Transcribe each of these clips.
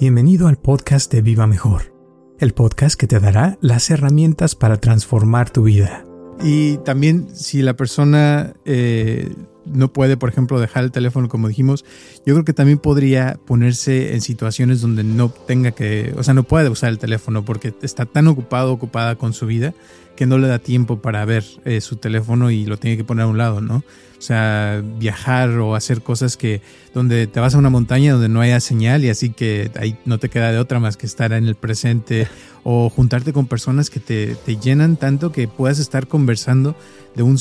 Bienvenido al podcast de Viva Mejor, el podcast que te dará las herramientas para transformar tu vida. Y también si la persona eh, no puede, por ejemplo, dejar el teléfono como dijimos, yo creo que también podría ponerse en situaciones donde no tenga que, o sea, no puede usar el teléfono porque está tan ocupado, ocupada con su vida, que no le da tiempo para ver eh, su teléfono y lo tiene que poner a un lado, ¿no? O sea, viajar o hacer cosas que donde te vas a una montaña donde no haya señal y así que ahí no te queda de otra más que estar en el presente o juntarte con personas que te, te llenan tanto que puedas estar conversando de un,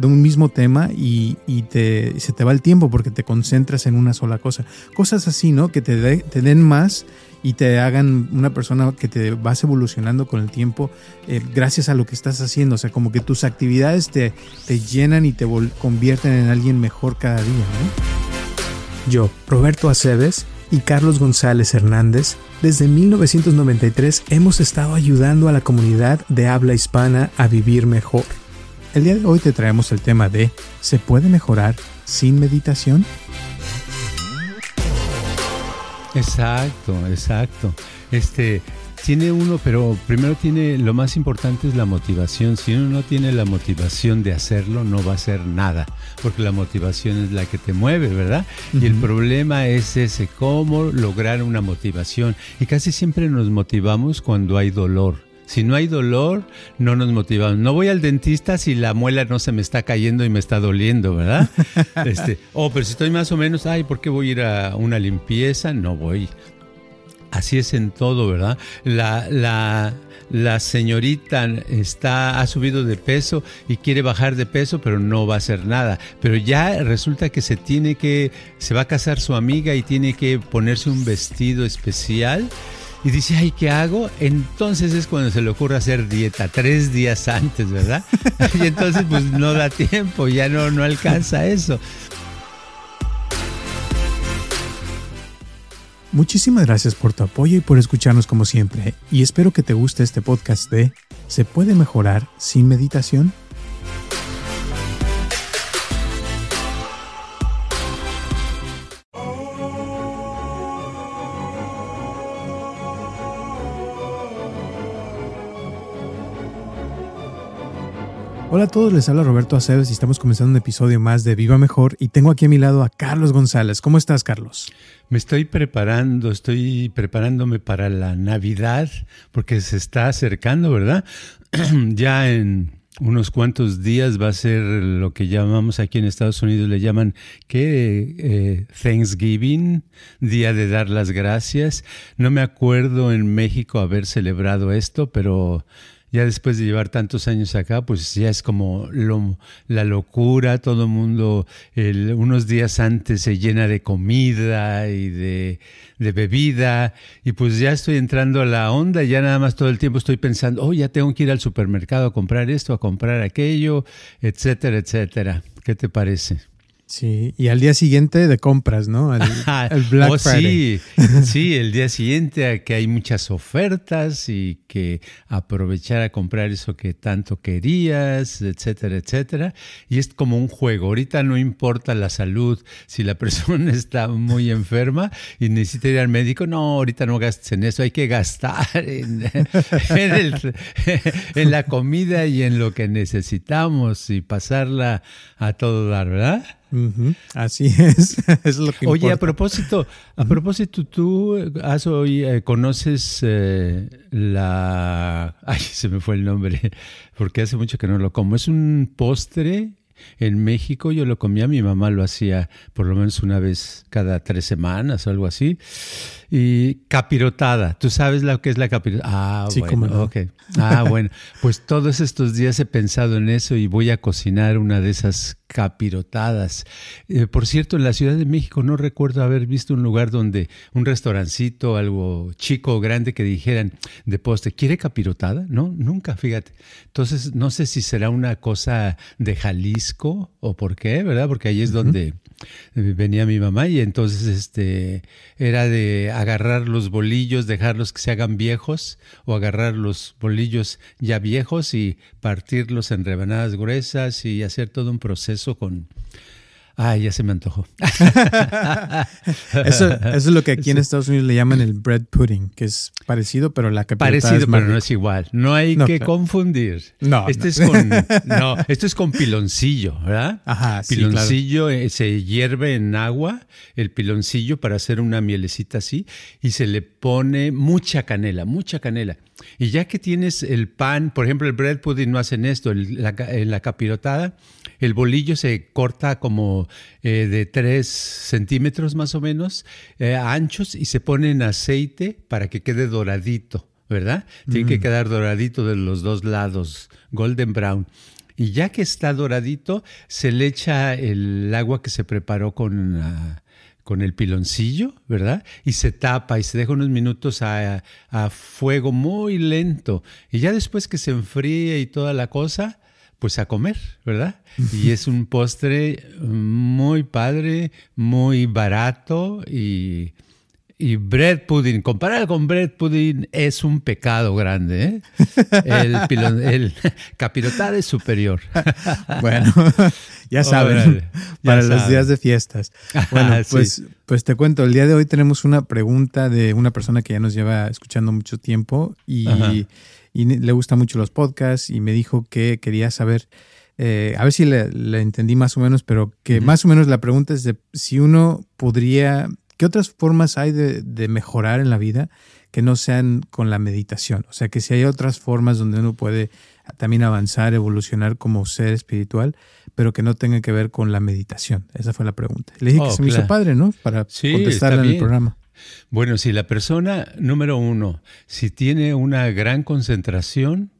de un mismo tema y, y te, se te va el tiempo porque te concentras en una sola cosa. Cosas así, ¿no? Que te, te den más y te hagan una persona que te vas evolucionando con el tiempo eh, gracias a lo que estás haciendo. O sea, como que tus actividades te, te llenan y te convierten en alguien mejor cada día. Yo, Roberto Aceves y Carlos González Hernández, desde 1993 hemos estado ayudando a la comunidad de habla hispana a vivir mejor. El día de hoy te traemos el tema de ¿se puede mejorar sin meditación? Exacto, exacto. Este tiene uno, pero primero tiene lo más importante es la motivación. Si uno no tiene la motivación de hacerlo, no va a hacer nada, porque la motivación es la que te mueve, ¿verdad? Y el problema es ese, cómo lograr una motivación. Y casi siempre nos motivamos cuando hay dolor. Si no hay dolor, no nos motivamos. No voy al dentista si la muela no se me está cayendo y me está doliendo, ¿verdad? Este, oh, pero si estoy más o menos, ay, ¿por qué voy a ir a una limpieza? No voy. Así es en todo, ¿verdad? La, la, la señorita está, ha subido de peso y quiere bajar de peso, pero no va a hacer nada. Pero ya resulta que se tiene que, se va a casar su amiga y tiene que ponerse un vestido especial y dice, ay, ¿qué hago? Entonces es cuando se le ocurre hacer dieta, tres días antes, ¿verdad? y entonces pues no da tiempo, ya no, no alcanza eso. Muchísimas gracias por tu apoyo y por escucharnos como siempre. Y espero que te guste este podcast de ¿Se puede mejorar sin meditación? Hola a todos, les habla Roberto Aceves y estamos comenzando un episodio más de Viva Mejor y tengo aquí a mi lado a Carlos González. ¿Cómo estás, Carlos? Me estoy preparando, estoy preparándome para la Navidad porque se está acercando, ¿verdad? ya en unos cuantos días va a ser lo que llamamos aquí en Estados Unidos, le llaman ¿qué? Eh, Thanksgiving, Día de Dar las Gracias. No me acuerdo en México haber celebrado esto, pero ya después de llevar tantos años acá, pues ya es como la locura, todo el mundo unos días antes se llena de comida y de, de, bebida, y pues ya estoy entrando a la onda, ya nada más todo el tiempo estoy pensando, oh, ya tengo que ir al supermercado a comprar esto, a comprar aquello, etcétera, etcétera. ¿Qué te parece? Sí, y al día siguiente de compras, ¿no? El, Black oh, Friday. Sí, sí, el día siguiente a que hay muchas ofertas y que aprovechar a comprar eso que tanto querías, etcétera, etcétera. Y es como un juego. Ahorita no importa la salud, si la persona está muy enferma y necesita ir al médico, no, ahorita no gastes en eso, hay que gastar en, en la comida y en lo que necesitamos y pasarla a todo dar, ¿verdad? Así es, es lo que Oye, a propósito, a propósito, tú has hoy, eh, conoces eh, la, ay, se me fue el nombre, porque hace mucho que no lo como. Es un postre en México yo lo comía, mi mamá lo hacía por lo menos una vez cada tres semanas o algo así. Y capirotada, ¿tú sabes lo que es la capirotada? Ah, sí, bueno, no. ok. Ah, bueno, pues todos estos días he pensado en eso y voy a cocinar una de esas capirotadas. Eh, por cierto, en la Ciudad de México no recuerdo haber visto un lugar donde un restaurancito, algo chico o grande que dijeran de postre, ¿quiere capirotada? No, nunca, fíjate. Entonces, no sé si será una cosa de Jalisco o por qué, ¿verdad? Porque ahí es donde venía mi mamá y entonces este era de agarrar los bolillos, dejarlos que se hagan viejos o agarrar los bolillos ya viejos y partirlos en rebanadas gruesas y hacer todo un proceso con Ay, ya se me antojó. eso, es lo que aquí en Estados Unidos le llaman el bread pudding, que es parecido, pero la que Parecido, pero no es igual. No hay que confundir. No, este Es con, no, esto es con piloncillo, ¿verdad? Ajá, piloncillo eh, se hierve en agua, el piloncillo para hacer una mielecita así, y se le pone mucha canela, mucha canela. Y ya que tienes el pan, por ejemplo, el bread pudding no hacen esto, en la capirotada, el bolillo se corta como eh, de 3 centímetros más o menos, eh, anchos, y se pone en aceite para que quede doradito, ¿verdad? Tiene que mm. quedar doradito de los dos lados, golden brown. Y ya que está doradito, se le echa el agua que se preparó con... Ah, con el piloncillo, ¿verdad? Y se tapa y se deja unos minutos a, a, fuego muy lento. Y ya después que se enfríe y toda la cosa, pues a comer, ¿verdad? Y es un postre muy padre, muy barato y, y bread pudding, comparado con bread pudding, es un pecado grande. ¿eh? El, el capirotada es superior. Bueno, ya saben, para los días de fiestas. Bueno, pues, pues te cuento, el día de hoy tenemos una pregunta de una persona que ya nos lleva escuchando mucho tiempo y y le gustan mucho los podcasts y me dijo que quería saber, eh, a ver si le, entendí más o menos, pero que más o menos la pregunta es de si uno podría, ¿qué otras formas hay de, mejorar en la vida que no sean con la meditación? O sea, que si hay otras formas donde uno puede también avanzar, evolucionar como ser espiritual, pero que no tengan que ver con la meditación. Esa fue la pregunta. Le dije que oh, se me hizo padre, ¿no? Para sí, en el programa. Bueno, si la persona, número uno, si tiene una gran concentración,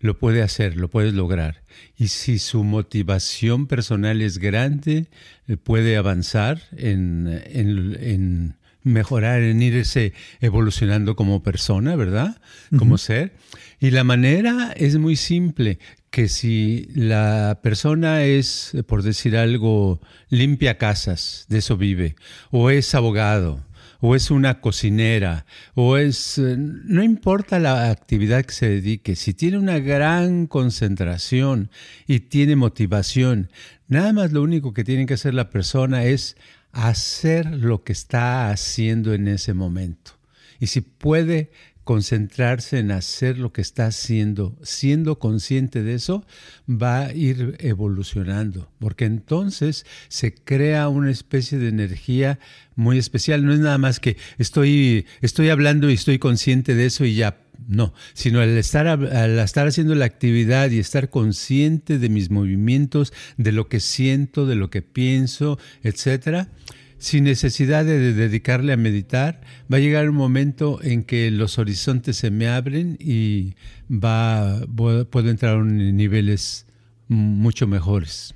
lo puede hacer, lo puede lograr. Y si su motivación personal es grande, eh, puede avanzar en, en, mejorar, en irse evolucionando como persona, ¿verdad? Como ser. Y la manera es muy simple, que si la persona es, por decir algo, limpia casas, de eso vive, o es abogado, o es una cocinera, o es, eh, no importa la actividad que se dedique, si tiene una gran concentración y tiene motivación, nada más lo único que tiene que hacer la persona es hacer lo que está haciendo en ese momento. Y si puede concentrarse en hacer lo que está haciendo, siendo consciente de eso, va a ir evolucionando, porque entonces se crea una especie de energía muy especial. No es nada más que estoy, estoy hablando y estoy consciente de eso y ya. No, sino al estar, al estar haciendo la actividad y estar consciente de mis movimientos, de lo que siento, de lo que pienso, etcétera, sin necesidad de dedicarle a meditar, va a llegar un momento en que los horizontes se me abren y va, puedo entrar a niveles mucho mejores.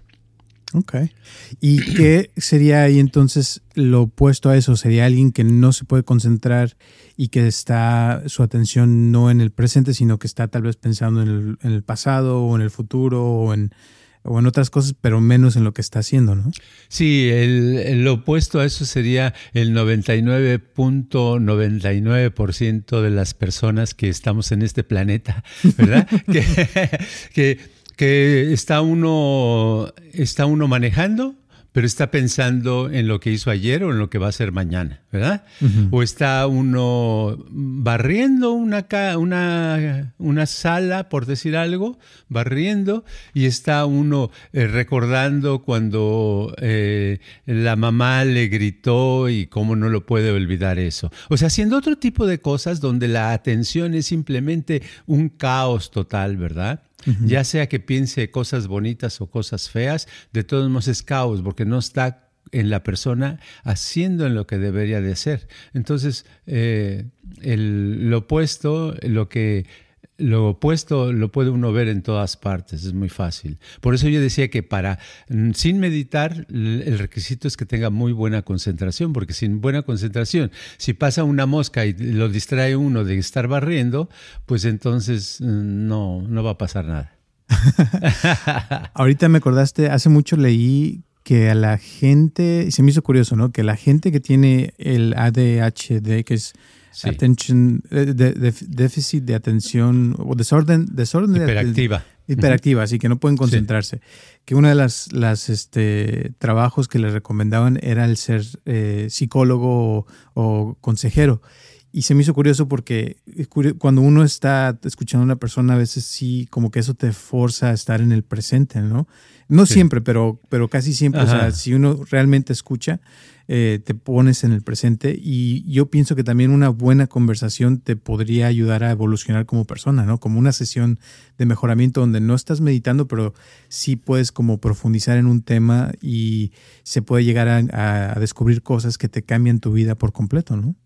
Ok. ¿Y qué sería ahí entonces lo opuesto a eso? ¿Sería alguien que no se puede concentrar y que está su atención no en el presente, sino que está tal vez pensando en el, en el pasado o en el futuro o en o en otras cosas, pero menos en lo que está haciendo, ¿no? Sí, el, opuesto a eso sería el 99.99% de las personas que estamos en este planeta, ¿verdad? que, que, está, uno, está uno manejando pero está pensando en lo que hizo ayer o en lo que va a hacer mañana, ¿verdad? O está uno barriendo una, una, una, sala, por decir algo, barriendo, y está uno eh, recordando cuando eh, la mamá le gritó y cómo no lo puede olvidar eso. O sea, haciendo otro tipo de cosas donde la atención es simplemente un caos total, ¿verdad? Ya sea que piense cosas bonitas o cosas feas, de todos modos es caos porque no está en la persona haciendo en lo que debería de hacer. Entonces, eh, el, lo opuesto, lo que lo opuesto lo puede uno ver en todas partes, es muy fácil. Por eso yo decía que para, mm, sin meditar, el requisito es que tenga muy buena concentración, porque sin buena concentración, si pasa una mosca y lo distrae uno de estar barriendo, pues entonces mm, no, no va a pasar nada. Ahorita me acordaste, hace mucho leí que a la gente, y se me hizo curioso, ¿no? Que la gente que tiene el ADHD, que es Attention, eh, de, déficit de atención o desorden, desorden hiperactiva. hiperactiva, así que no pueden concentrarse. Que uno de las, las este, trabajos que les recomendaban era el ser eh, psicólogo o, consejero. Y se me hizo curioso porque cuando uno está escuchando a una persona, a veces sí, como que eso te forza a estar en el presente, ¿no? No siempre, pero, pero casi siempre. O sea, si uno realmente escucha, eh, te pones en el presente y yo pienso que también una buena conversación te podría ayudar a evolucionar como persona, ¿no? Como una sesión de mejoramiento donde no estás meditando, pero sí puedes como profundizar en un tema y se puede llegar a, a descubrir cosas que te cambian tu vida por completo, ¿no?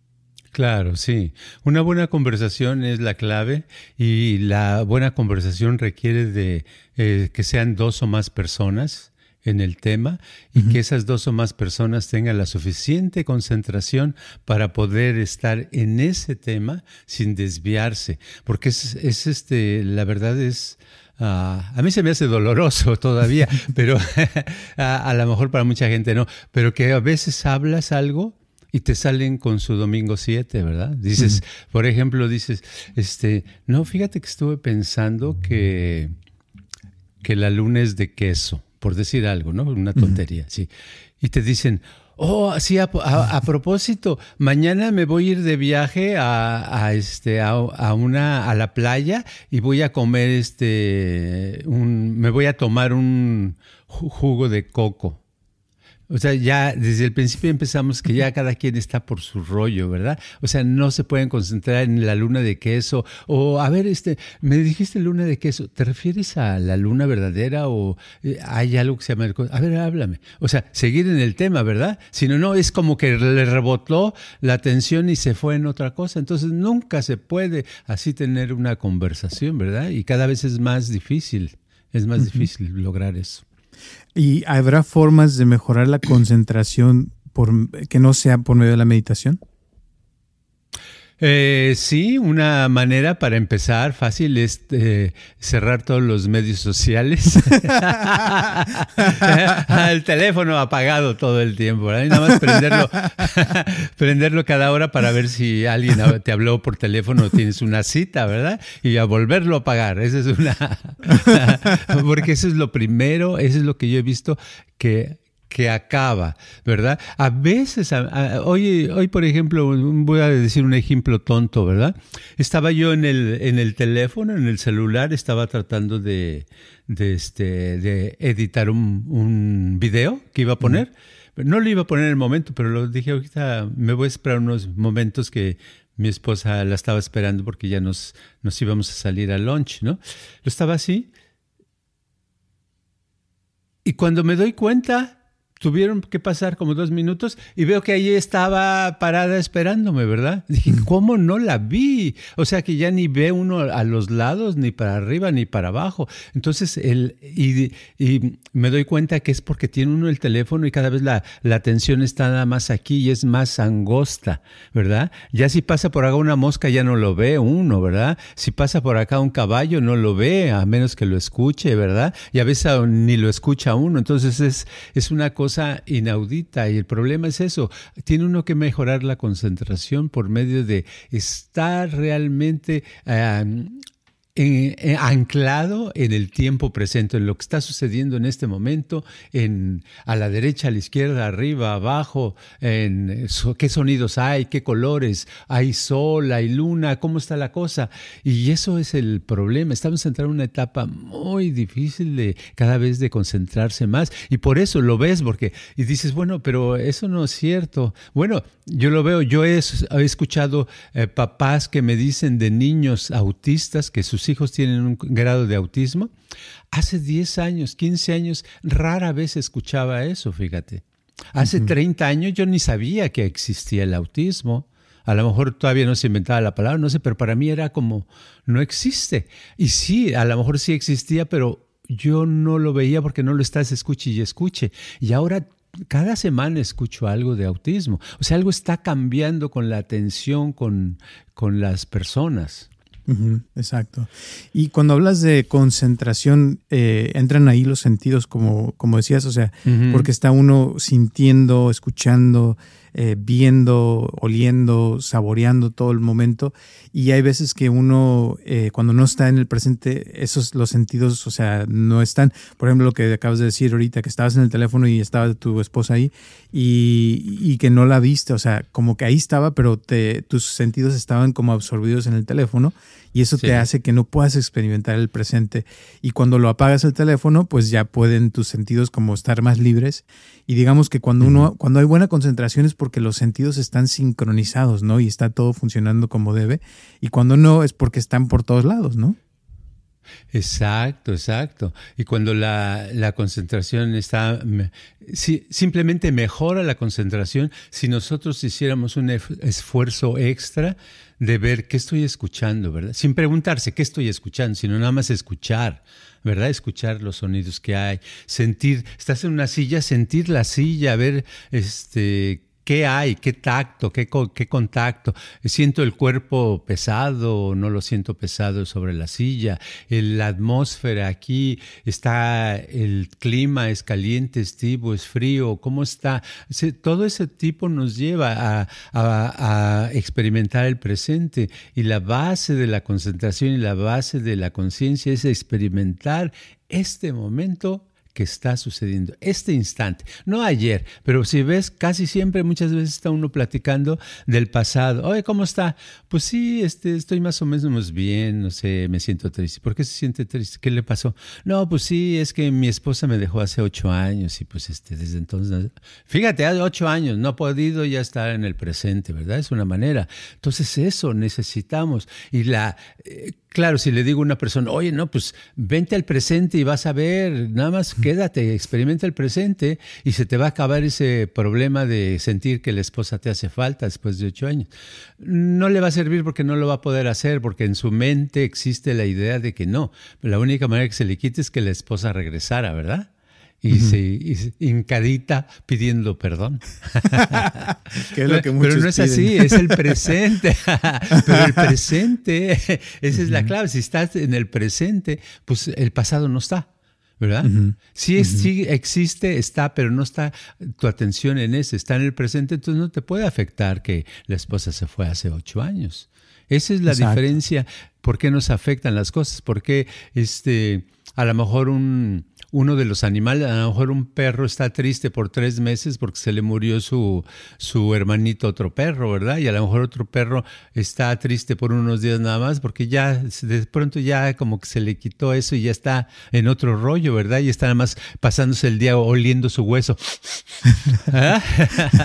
Claro, sí. Una buena conversación es la clave y la buena conversación requiere de eh, que sean dos o más personas en el tema y que esas dos o más personas tengan la suficiente concentración para poder estar en ese tema sin desviarse, porque es, este, la verdad es, ah, a mí se me hace doloroso todavía, pero a, a lo mejor para mucha gente no, pero que a veces hablas algo y te salen con su domingo 7, ¿verdad? Dices, por ejemplo, dices, este, no, fíjate que estuve pensando que, que la luna es de queso por decir algo, ¿no? Una tontería, sí. Y te dicen, oh, sí, a, propósito, mañana me voy a ir de viaje a, este, a, una, a la playa y voy a comer este, un, me voy a tomar un jugo de coco. O sea, ya desde el principio empezamos que ya cada quien está por su rollo, ¿verdad? O sea, no se pueden concentrar en la luna de queso o, a ver, este, me dijiste luna de queso, ¿te refieres a la luna verdadera o eh, hay algo que se llama... A ver, háblame. O sea, seguir en el tema, ¿verdad? Si no, no, es como que le rebotó la atención y se fue en otra cosa. Entonces, nunca se puede así tener una conversación, ¿verdad? Y cada vez es más difícil, es más difícil lograr eso. ¿Y habrá formas de mejorar la concentración por, que no sea por medio de la meditación? Eh, sí, una manera para empezar fácil es eh, cerrar todos los medios sociales. el teléfono apagado todo el tiempo, ¿verdad? Nada más prenderlo, prenderlo cada hora para ver si alguien te habló por teléfono o tienes una cita, ¿verdad? Y a volverlo a apagar. Esa es una. Porque eso es lo primero, eso es lo que yo he visto que que acaba, ¿verdad? A veces, hoy, hoy por ejemplo, voy a decir un ejemplo tonto, ¿verdad? Estaba yo en el, en el teléfono, en el celular, estaba tratando de, de, este, de editar un, un video que iba a poner. No lo iba a poner en el momento, pero lo dije ahorita, me voy a esperar unos momentos que mi esposa la estaba esperando porque ya nos, nos íbamos a salir al lunch, ¿no? Lo estaba así. Y cuando me doy cuenta, tuvieron que pasar como dos minutos y veo que allí estaba parada esperándome, ¿verdad? Dije, ¿cómo no la vi? O sea que ya ni ve uno a los lados, ni para arriba, ni para abajo. Entonces, el, y, me doy cuenta que es porque tiene uno el teléfono y cada vez la, la atención está nada más aquí y es más angosta, ¿verdad? Ya si pasa por acá una mosca ya no lo ve uno, ¿verdad? Si pasa por acá un caballo no lo ve, a menos que lo escuche, ¿verdad? Y a veces ni lo escucha uno. Entonces es, es una cosa inaudita y el problema es eso. Tiene uno que mejorar la concentración por medio de estar realmente eh, anclado en el tiempo presente, en lo que está sucediendo en este momento, en, a la derecha, a la izquierda, arriba, abajo, en qué sonidos hay, qué colores, hay sol, hay luna, cómo está la cosa. Y eso es el problema. Estamos entrando en una etapa muy difícil de cada vez de concentrarse más. Y por eso lo ves, porque, y dices, bueno, pero eso no es cierto. Bueno, yo lo veo, yo he, escuchado eh, papás que me dicen de niños autistas que sus hijos tienen un grado de autismo. Hace 10 años, 15 años, rara vez escuchaba eso, fíjate. Hace 30 años yo ni sabía que existía el autismo. A lo mejor todavía no se inventaba la palabra, no sé, pero para mí era como, no existe. Y sí, a lo mejor sí existía, pero yo no lo veía porque no lo estás escuche y escuche. Y ahora cada semana escucho algo de autismo. O sea, algo está cambiando con la atención con, con las personas. Exacto. Y cuando hablas de concentración, eh, entran ahí los sentidos, como, como decías, o sea, porque está uno sintiendo, escuchando, eh, viendo, oliendo, saboreando todo el momento. Y hay veces que uno, eh, cuando no está en el presente, esos los sentidos, o sea, no están. Por ejemplo, lo que acabas de decir ahorita, que estabas en el teléfono y estaba tu esposa ahí y, que no la viste, o sea, como que ahí estaba, pero te, tus sentidos estaban como absorbidos en el teléfono y eso te hace que no puedas experimentar el presente. Y cuando lo apagas el teléfono, pues ya pueden tus sentidos como estar más libres. Y digamos que cuando uno, cuando hay buena concentración es porque los sentidos están sincronizados, ¿no? Y está todo funcionando como debe. Y cuando no es porque están por todos lados, ¿no? Exacto, exacto. Y cuando la, la concentración está, si, simplemente mejora la concentración si nosotros hiciéramos un esfuerzo extra de ver qué estoy escuchando, ¿verdad? Sin preguntarse qué estoy escuchando, sino nada más escuchar, ¿verdad? Escuchar los sonidos que hay, sentir, estás en una silla, sentir la silla, ver este ¿Qué hay? ¿Qué tacto? ¿Qué, ¿Qué, contacto? ¿Siento el cuerpo pesado no lo siento pesado sobre la silla? la atmósfera aquí está, el clima es caliente, es tibio, es frío, ¿cómo está? Todo ese tipo nos lleva a experimentar el presente y la base de la concentración y la base de la conciencia es experimentar este momento que está sucediendo, este instante, no ayer, pero si ves, casi siempre, muchas veces está uno platicando del pasado. Oye, ¿cómo está? Pues sí, este, estoy más o menos bien, no sé, me siento triste. ¿Por qué se siente triste? ¿Qué le pasó? No, pues sí, es que mi esposa me dejó hace ocho años y pues este, desde entonces, fíjate, hace ocho años, no ha podido ya estar en el presente, ¿verdad? Es una manera. Entonces eso necesitamos. Y la... Eh, Claro, si le digo a una persona, oye, no, pues vente al presente y vas a ver, nada más quédate, experimenta el presente y se te va a acabar ese problema de sentir que la esposa te hace falta después de ocho años. No le va a servir porque no lo va a poder hacer, porque en su mente existe la idea de que no. La única manera que se le quite es que la esposa regresara, ¿verdad? y, se, hincadita pidiendo perdón. Pero no es así, es el presente. Pero el presente, esa es la clave. Si estás en el presente, pues el pasado no está. ¿Verdad? sí, sí, existe, está, pero no está tu atención en ese, está en el presente, entonces no te puede afectar que la esposa se fue hace ocho años. Esa es la diferencia. ¿Por qué nos afectan las cosas? Porque este, a lo mejor un, uno de los animales, a lo mejor un perro está triste por tres meses porque se le murió su, su hermanito otro perro, ¿verdad? Y a lo mejor otro perro está triste por unos días nada más porque ya de pronto ya como que se le quitó eso y ya está en otro rollo, ¿verdad? Y está nada más pasándose el día oliendo su hueso. ¿Ah?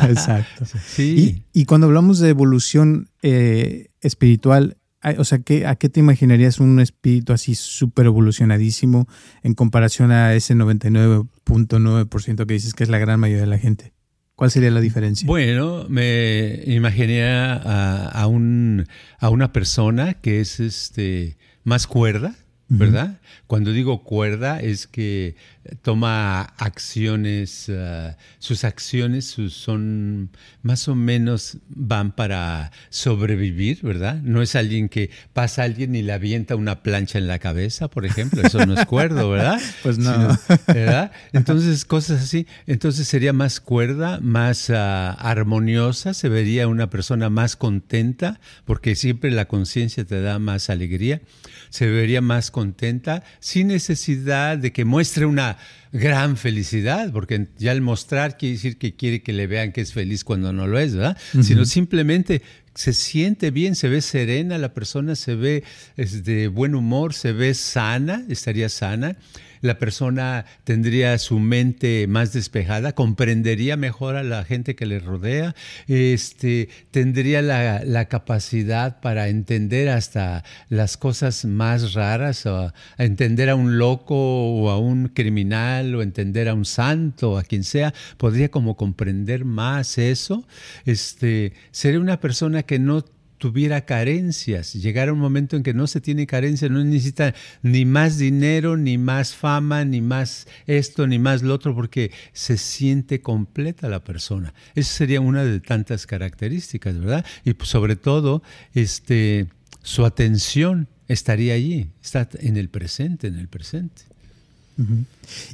Exacto. Sí. Y, cuando hablamos de evolución eh, espiritual, o sea, ¿a qué te imaginarías un espíritu así súper evolucionadísimo en comparación a ese 99.9% que dices que es la gran mayoría de la gente? ¿Cuál sería la diferencia? Bueno, me imaginé a, un, a una persona que es este, más cuerda, ¿verdad? Cuando digo cuerda es que toma acciones, uh, sus acciones son más o menos van para sobrevivir, ¿verdad? No es alguien que pasa a alguien y le avienta una plancha en la cabeza, por ejemplo, eso no es cuerdo, ¿verdad? Pues no. ¿verdad? Entonces, cosas así. Entonces sería más cuerda, más uh, armoniosa, se vería una persona más contenta, porque siempre la conciencia te da más alegría, se vería más contenta, sin necesidad de que muestre una gran felicidad, porque ya el mostrar quiere decir que quiere que le vean que es feliz cuando no lo es, ¿verdad? Sino simplemente se siente bien, se ve serena, la persona se ve de buen humor, se ve sana, estaría sana la persona tendría su mente más despejada, comprendería mejor a la gente que le rodea, este, tendría la, capacidad para entender hasta las cosas más raras, a entender a un loco o a un criminal o entender a un santo, a quien sea, podría como comprender más eso. Este, sería una persona que no tuviera carencias, llegar a un momento en que no se tiene carencia, no necesita ni más dinero, ni más fama, ni más esto, ni más lo otro, porque se siente completa la persona. Esa sería una de tantas características, ¿verdad? Y pues, sobre todo, este, su atención estaría allí, está en el presente, en el presente.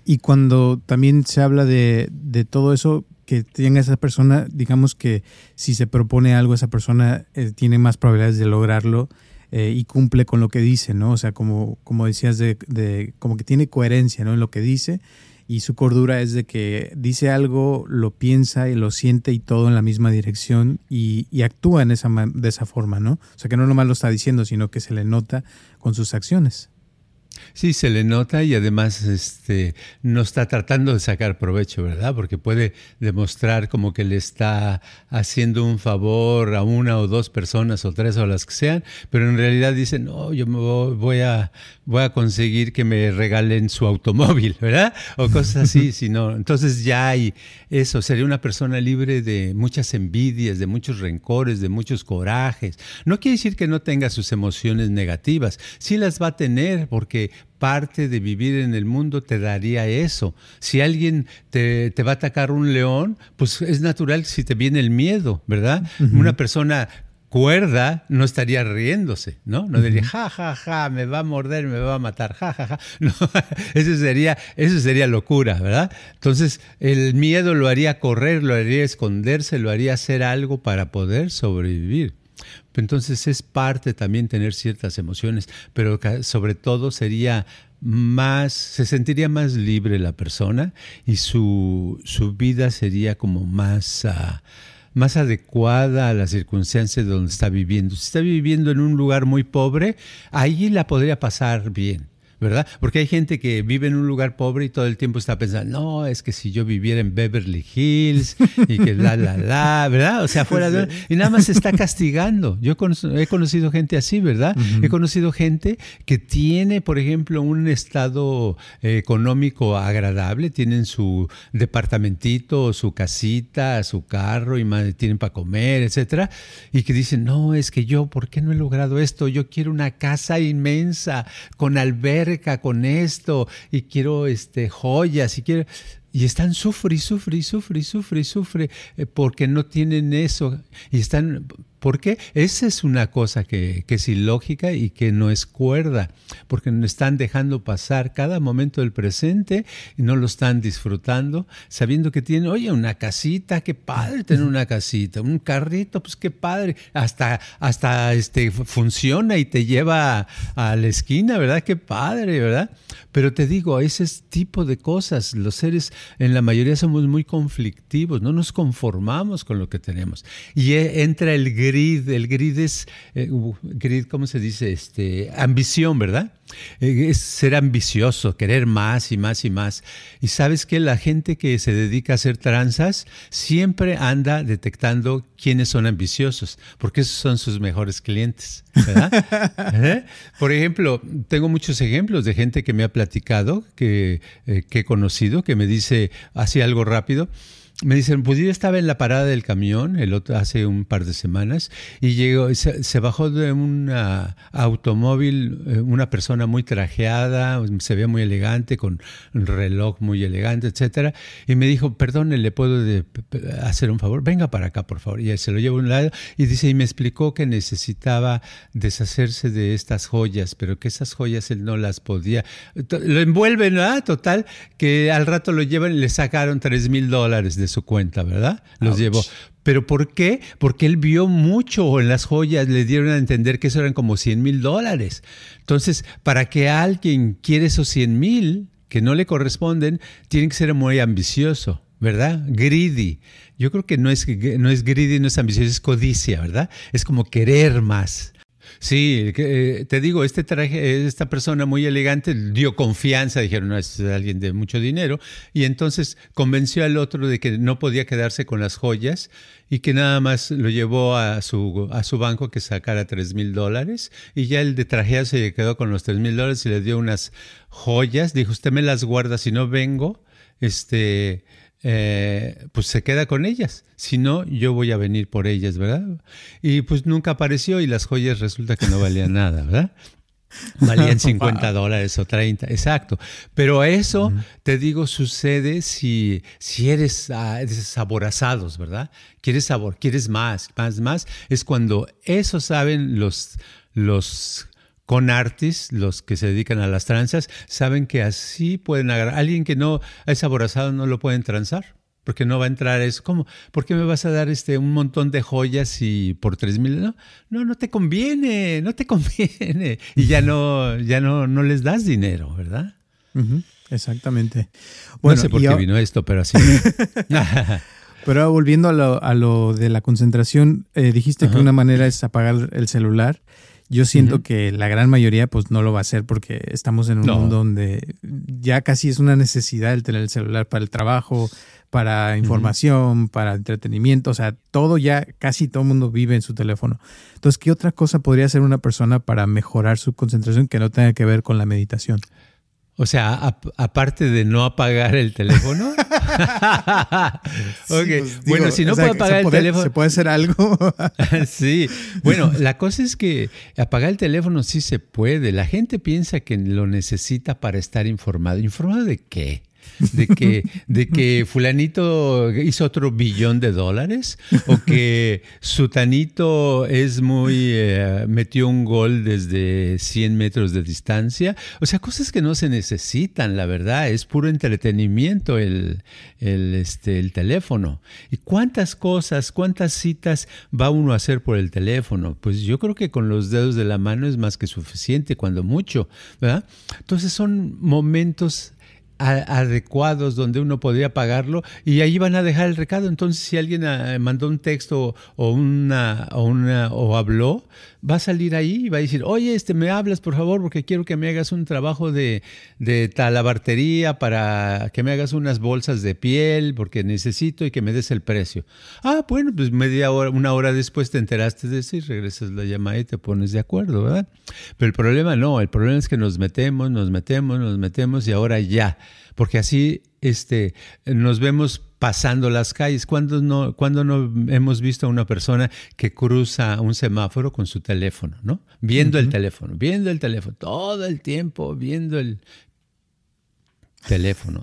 Y cuando también se habla de, todo eso, que tenga esa persona, digamos que si se propone algo, esa persona eh, tiene más probabilidades de lograrlo eh, y cumple con lo que dice, ¿no? O sea, como, como decías, de, como que tiene coherencia, ¿no? En lo que dice y su cordura es de que dice algo, lo piensa y lo siente y todo en la misma dirección y, y actúa en esa, de esa forma, ¿no? O sea, que no nomás lo está diciendo, sino que se le nota con sus acciones. Sí, se le nota y además este, no está tratando de sacar provecho, ¿verdad? Porque puede demostrar como que le está haciendo un favor a una o dos personas o tres o las que sean, pero en realidad dice, no, yo me voy a, voy a conseguir que me regalen su automóvil, ¿verdad? O cosas así, sino, entonces ya hay eso, sería una persona libre de muchas envidias, de muchos rencores, de muchos corajes. No quiere decir que no tenga sus emociones negativas, sí las va a tener porque parte de vivir en el mundo te daría eso. Si alguien te, va a atacar un león, pues es natural si te viene el miedo, ¿verdad? Una persona cuerda no estaría riéndose, ¿no? No diría, ja, ja, ja, me va a morder, me va a matar, ja, ja, ja. No, eso sería, eso sería locura, ¿verdad? Entonces, el miedo lo haría correr, lo haría esconderse, lo haría hacer algo para poder sobrevivir. Entonces es parte también tener ciertas emociones, pero sobre todo sería más, se sentiría más libre la persona y su, su vida sería como más, ah, más adecuada a las circunstancias de donde está viviendo. Si está viviendo en un lugar muy pobre, ahí la podría pasar bien. ¿Verdad? Porque hay gente que vive en un lugar pobre y todo el tiempo está pensando, no, es que si yo viviera en Beverly Hills y que la, la, la, ¿verdad? O sea, fuera de... Y nada más se está castigando. Yo he conocido gente así, ¿verdad? He conocido gente que tiene, por ejemplo, un estado eh, económico agradable, tienen su departamentito, su casita, su carro y más, tienen para comer, etcétera, y que dicen, no, es que yo, ¿por qué no he logrado esto? Yo quiero una casa inmensa con albergue con esto y quiero este, joyas y quiero... Y están sufre sufre sufre sufre sufre eh, porque no tienen eso. Y están ¿Por qué? Esa es una cosa que, es ilógica y que no es cuerda, porque nos están dejando pasar cada momento del presente y no lo están disfrutando, sabiendo que tienen, oye, una casita, qué padre tener una casita, un carrito, pues qué padre, hasta, hasta este, funciona y te lleva a la esquina, ¿verdad? Qué padre, ¿verdad? Pero te digo, ese tipo de cosas, los seres en la mayoría somos muy conflictivos, no nos conformamos con lo que tenemos. Y e, entra el el grid es, eh, grid, ¿cómo se dice? Este, ambición, ¿verdad? Eh, es ser ambicioso, querer más y más y más. Y sabes que la gente que se dedica a hacer tranzas siempre anda detectando quiénes son ambiciosos, porque esos son sus mejores clientes. ¿verdad? ¿Eh? Por ejemplo, tengo muchos ejemplos de gente que me ha platicado, que, que he conocido, que me dice así algo rápido me dicen, pues estaba en la parada del camión el otro, hace un par de semanas y llegó, se, bajó de un automóvil eh, una persona muy trajeada, se veía muy elegante, con un reloj muy elegante, etcétera, y me dijo, perdone, ¿le puedo hacer un favor? Venga para acá, por favor. Y se lo llevo a un lado y dice, y me explicó que necesitaba deshacerse de estas joyas, pero que esas joyas él no las podía. Lo envuelven, ¿verdad? Total, que al rato lo llevan y le sacaron tres mil dólares de su cuenta, ¿verdad? Los llevó. ¿Pero por qué? Porque él vio mucho en las joyas, le dieron a entender que eso eran como 100 mil dólares. Entonces, para que alguien quiera esos 100 mil que no le corresponden, tiene que ser muy ambicioso. ¿verdad? Greedy. Yo creo que no es, no es greedy, no es ambicioso, es codicia, ¿verdad? Es como querer más. Sí, eh, te digo, este traje, esta persona muy elegante dio confianza, dijeron, no, es alguien de mucho dinero, y entonces convenció al otro de que no podía quedarse con las joyas y que nada más lo llevó a su, a su banco que sacara tres mil dólares, y ya el de traje se quedó con los tres mil dólares y le dio unas joyas, dijo, usted me las guarda, si no vengo, este eh, pues se queda con ellas. Si no, yo voy a venir por ellas, ¿verdad? Y pues nunca apareció y las joyas resulta que no valían nada, ¿verdad? Valían 50 dólares o 30, exacto. Pero eso, te digo, sucede si, si eres uh, ¿verdad? Quieres sabor, quieres más, más, más. Es cuando eso saben los, los con artis, los que se dedican a las tranzas, saben que así pueden agarrar. Alguien que no es aborazado no lo pueden transar, porque no va a entrar eso. ¿Cómo? ¿Por qué me vas a dar este un montón de joyas y por tres mil? No, no, no te conviene, no te conviene. Y ya no, ya no, no les das dinero, ¿verdad? exactamente. Bueno, no sé por qué vino esto, pero así. pero volviendo a lo, de la concentración, eh, dijiste que una manera es apagar el celular. Yo siento que la gran mayoría pues no lo va a hacer porque estamos en un mundo donde ya casi es una necesidad el tener el celular para el trabajo, para información, para entretenimiento, o sea, todo ya, casi todo el mundo vive en su teléfono. Entonces, ¿qué otra cosa podría hacer una persona para mejorar su concentración que no tenga que ver con la meditación? O sea, aparte de no apagar el teléfono. Pues, bueno, si no puede apagar el teléfono. ¿Se puede hacer algo? sí. Bueno, la cosa es que apagar el teléfono sí se puede. La gente piensa que lo necesita para estar informado. ¿Informado de qué? De que, de que fulanito hizo otro billón de dólares o que sutanito es muy, eh, metió un gol desde 100 metros de distancia. O sea, cosas que no se necesitan, la verdad, es puro entretenimiento el, el, este, el teléfono. ¿Y cuántas cosas, cuántas citas va uno a hacer por el teléfono? Pues yo creo que con los dedos de la mano es más que suficiente, cuando mucho, ¿verdad? Entonces son momentos adecuados donde uno podría pagarlo y ahí van a dejar el recado. Entonces, si alguien ah, mandó un texto o una, o una o habló, va a salir ahí y va a decir, oye, este, me hablas por favor porque quiero que me hagas un trabajo de, de talabartería para que me hagas unas bolsas de piel porque necesito y que me des el precio. Ah, bueno, pues media hora, una hora después te enteraste de eso regresas la llamada y te pones de acuerdo, ¿verdad? Pero el problema no, el problema es que nos metemos, nos metemos, nos metemos y ahora ya porque así este, nos vemos pasando las calles. ¿Cuándo no, cuando no hemos visto a una persona que cruza un semáforo con su teléfono, ¿no? Viendo el teléfono, viendo el teléfono, todo el tiempo viendo el teléfono.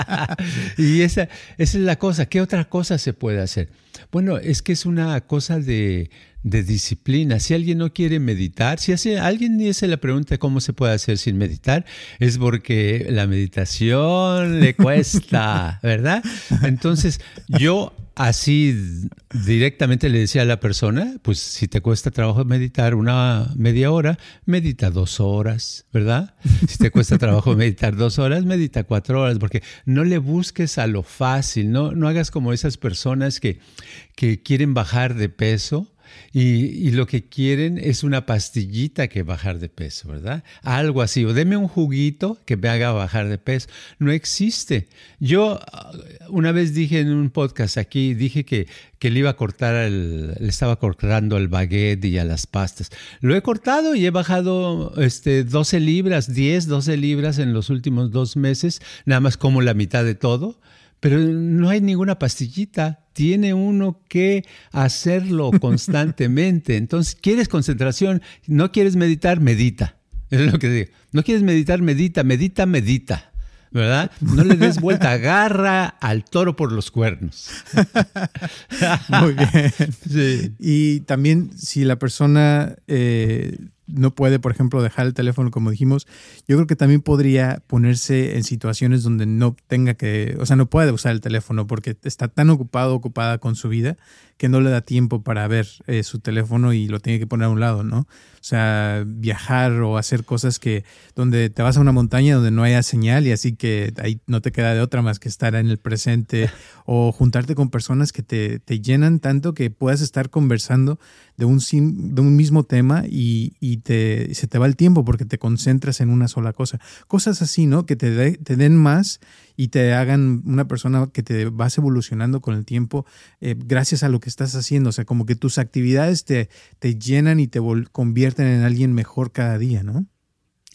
y esa, esa es la cosa. ¿Qué otra cosa se puede hacer? Bueno, es que es una cosa de de disciplina. Si alguien no quiere meditar, si hace, alguien dice la pregunta cómo se puede hacer sin meditar, es porque la meditación le cuesta, ¿verdad? Entonces, yo así directamente le decía a la persona, pues si te cuesta trabajo meditar una media hora, medita dos horas, ¿verdad? Si te cuesta trabajo meditar dos horas, medita cuatro horas, porque no le busques a lo fácil, no, no hagas como esas personas que, que quieren bajar de peso y, lo que quieren es una pastillita que bajar de peso, ¿verdad? Algo así, o deme un juguito que me haga bajar de peso. No existe. Yo uh, una vez dije en un podcast aquí, dije que, que le iba a cortar, el, le estaba cortando el baguette y a las pastas. Lo he cortado y he bajado este, 12 libras, 10, 12 libras en los últimos dos meses, nada más como la mitad de todo pero no hay ninguna pastillita. Tiene uno que hacerlo constantemente. Entonces, ¿quieres concentración? ¿No quieres meditar? Medita. Eso es lo que digo. ¿No quieres meditar? Medita, medita, medita. ¿verdad? No le des vuelta, agarra al toro por los cuernos. Muy bien. Y también si la persona eh, no puede, por ejemplo, dejar el teléfono, como dijimos, yo creo que también podría ponerse en situaciones donde no tenga que, o sea, no puede usar el teléfono porque está tan ocupado, ocupada con su vida, que no le da tiempo para ver eh, su teléfono y lo tiene que poner a un lado, ¿no? O sea, viajar o hacer cosas que donde te vas a una montaña donde no haya señal y así que ahí no te queda de otra más que estar en el presente o juntarte con personas que te, te llenan tanto que puedas estar conversando de un, de un mismo tema y, y te, se te va el tiempo porque te concentras en una sola cosa. Cosas así, ¿no? Que te, den más y te hagan una persona que te vas evolucionando con el tiempo eh, gracias a lo que estás haciendo. O sea, como que tus actividades te, te llenan y te convierten en alguien mejor cada día, ¿no?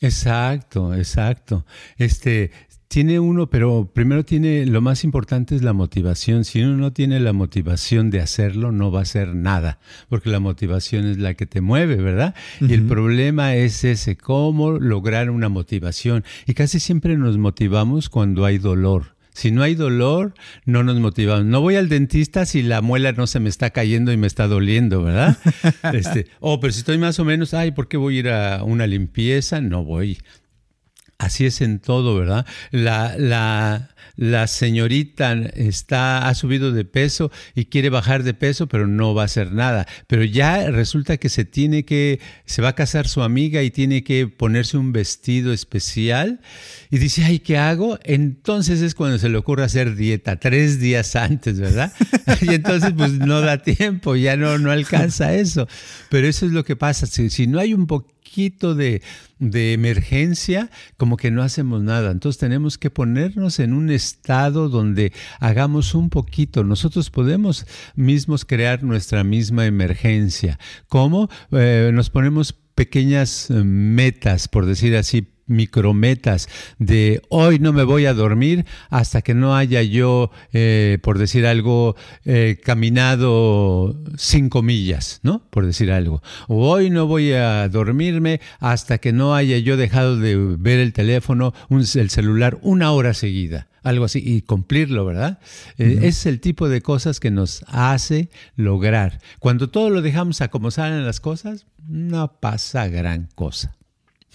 Exacto, exacto. Este, tiene uno, pero primero tiene, lo más importante es la motivación. Si uno no tiene la motivación de hacerlo, no va a hacer nada, porque la motivación es la que te mueve, ¿verdad? Y el problema es ese, cómo lograr una motivación. Y casi siempre nos motivamos cuando hay dolor Si no hay dolor, no nos motivamos. No voy al dentista si la muela no se me está cayendo y me está doliendo, ¿verdad? Este, oh, pero si estoy más o menos, ay, ¿por qué voy a ir a una limpieza? No voy. Así es en todo, ¿verdad? La, la, la señorita está, ha subido de peso y quiere bajar de peso, pero no va a hacer nada. Pero ya resulta que se tiene que, se va a casar su amiga y tiene que ponerse un vestido especial y dice, ay, ¿qué hago? Entonces es cuando se le ocurre hacer dieta, tres días antes, ¿verdad? y entonces pues no da tiempo, ya no, no alcanza eso. Pero eso es lo que pasa. Si, si no hay un poquito de, emergencia, como que no hacemos nada. Entonces tenemos que ponernos en un estado donde hagamos un poquito. Nosotros podemos mismos crear nuestra misma emergencia. ¿Cómo? Eh, nos ponemos pequeñas eh, metas, por decir así, micrometas de hoy no me voy a dormir hasta que no haya yo, eh, por decir algo, eh, caminado cinco millas, ¿no? Por decir algo. O hoy no voy a dormirme hasta que no haya yo dejado de ver el teléfono, el celular, una hora seguida. Algo así, y cumplirlo, ¿verdad? Eh, es el tipo de cosas que nos hace lograr. Cuando todo lo dejamos a como salen las cosas, no pasa gran cosa.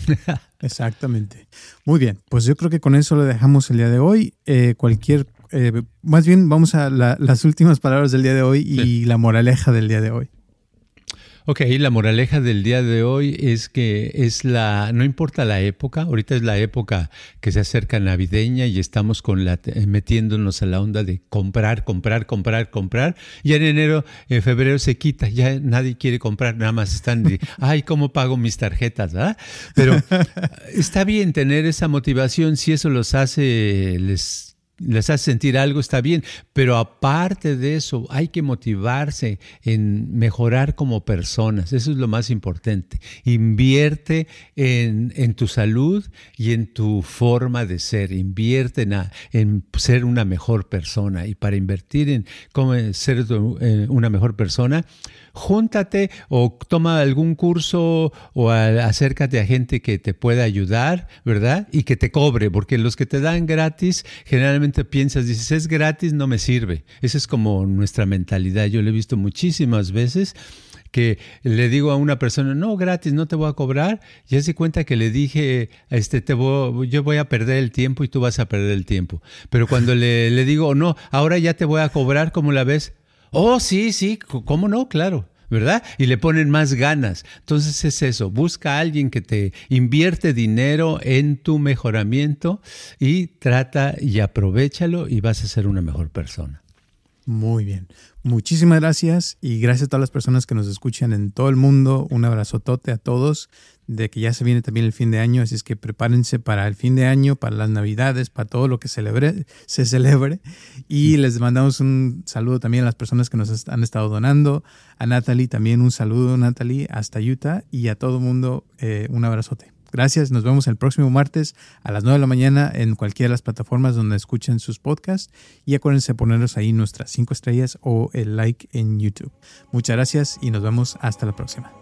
Exactamente. Muy bien, pues yo creo que con eso lo dejamos el día de hoy. Eh, cualquier, eh, más bien vamos a las últimas palabras del día de hoy y la moraleja del día de hoy. Ok, la moraleja del día de hoy es que es la, no importa la época, ahorita es la época que se acerca navideña y estamos con la, metiéndonos a la onda de comprar, comprar, comprar, comprar. Y en enero, en febrero se quita, ya nadie quiere comprar, nada más están de, ay, ¿cómo pago mis tarjetas? ¿verdad? Pero está bien tener esa motivación si eso los hace, les les hace sentir algo, está bien, pero aparte de eso, hay que motivarse en mejorar como personas, eso es lo más importante. Invierte en, tu salud y en tu forma de ser, invierte en, en, ser una mejor persona y para invertir en cómo ser eh, una mejor persona, júntate o toma algún curso o acércate a gente que te pueda ayudar, ¿verdad? Y que te cobre, porque los que te dan gratis, generalmente piensas, dices, es gratis, no me sirve. Esa es como nuestra mentalidad. Yo lo he visto muchísimas veces que le digo a una persona, no, gratis, no te voy a cobrar, y se cuenta que le dije, este, te voy, yo voy a perder el tiempo y tú vas a perder el tiempo. Pero cuando le, le digo, no, ahora ya te voy a cobrar, ¿cómo la ves? Oh, sí, sí, ¿cómo no? Claro. ¿verdad? Y le ponen más ganas. Entonces es eso, busca a alguien que te invierte dinero en tu mejoramiento y trata y aprovechalo y vas a ser una mejor persona. Muy bien. Muchísimas gracias y gracias a todas las personas que nos escuchan en todo el mundo. Un abrazotote a todos de que ya se viene también el fin de año, así es que prepárense para el fin de año, para las navidades, para todo lo que celebre, se celebre. Y les mandamos un saludo también a las personas que nos han estado donando. A Natalie también un saludo, Natalie, hasta Utah. Y a todo el mundo eh, un abrazote. Gracias, nos vemos el próximo martes a las 9 de la mañana en cualquiera de las plataformas donde escuchen sus podcasts y acuérdense de ponernos ahí nuestras 5 estrellas o el like en YouTube. Muchas gracias y nos vemos hasta la próxima.